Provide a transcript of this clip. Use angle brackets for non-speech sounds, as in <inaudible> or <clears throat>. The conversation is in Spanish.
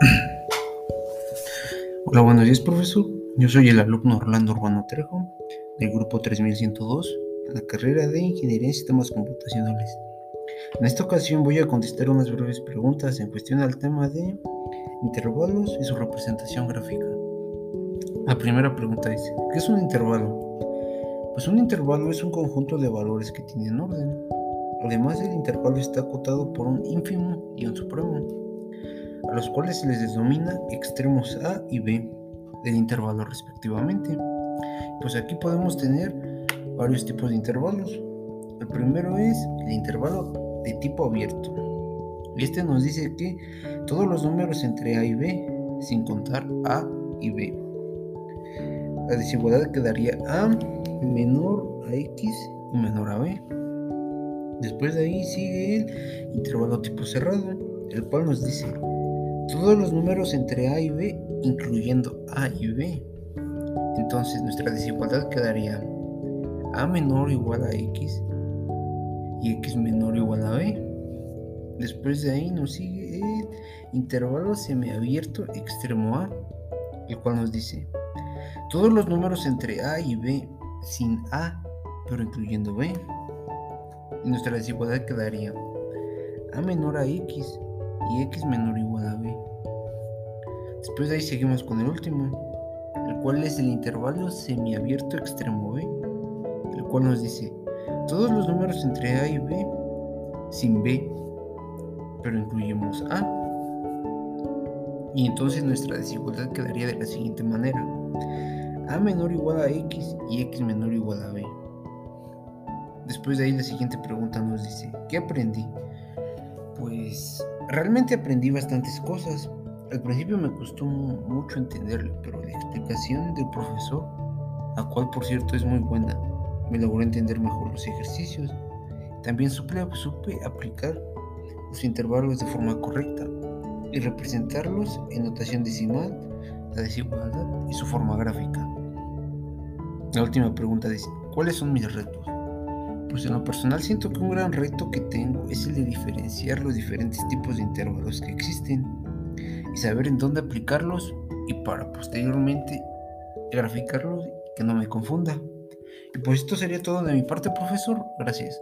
<clears throat> Hola, buenos días, profesor. Yo soy el alumno Orlando Urbano Trejo del grupo 3102 en la carrera de Ingeniería en Sistemas Computacionales. En esta ocasión voy a contestar unas breves preguntas en cuestión al tema de intervalos y su representación gráfica. La primera pregunta es, ¿qué es un intervalo? Pues un intervalo es un conjunto de valores que tienen orden. Además, el intervalo está acotado por un ínfimo y un supremo a los cuales se les denomina extremos A y B del intervalo respectivamente. Pues aquí podemos tener varios tipos de intervalos. El primero es el intervalo de tipo abierto. Este nos dice que todos los números entre A y B, sin contar A y B. La desigualdad quedaría A menor a X y menor a B. Después de ahí sigue el intervalo tipo cerrado, el cual nos dice todos los números entre A y B, incluyendo A y B. Entonces nuestra desigualdad quedaría A menor o igual a X y X menor o igual a B. Después de ahí nos sigue el intervalo semiabierto extremo A, el cual nos dice todos los números entre A y B sin A, pero incluyendo B. Y nuestra desigualdad quedaría A menor a X y x menor o igual a b. Después de ahí seguimos con el último, el cual es el intervalo semiabierto extremo b, el cual nos dice todos los números entre a y b sin b, pero incluimos a. Y entonces nuestra desigualdad quedaría de la siguiente manera. a menor o igual a x y x menor o igual a b. Después de ahí la siguiente pregunta nos dice, ¿qué aprendí? Pues realmente aprendí bastantes cosas. Al principio me costó mucho entenderlo, pero la explicación del profesor, la cual por cierto es muy buena, me logró entender mejor los ejercicios. También supe, supe aplicar los intervalos de forma correcta y representarlos en notación decimal, la desigualdad y su forma gráfica. La última pregunta dice, ¿cuáles son mis retos? Pues en lo personal siento que un gran reto que tengo es el de diferenciar los diferentes tipos de intervalos que existen y saber en dónde aplicarlos y para posteriormente graficarlos que no me confunda. Y pues esto sería todo de mi parte, profesor. Gracias.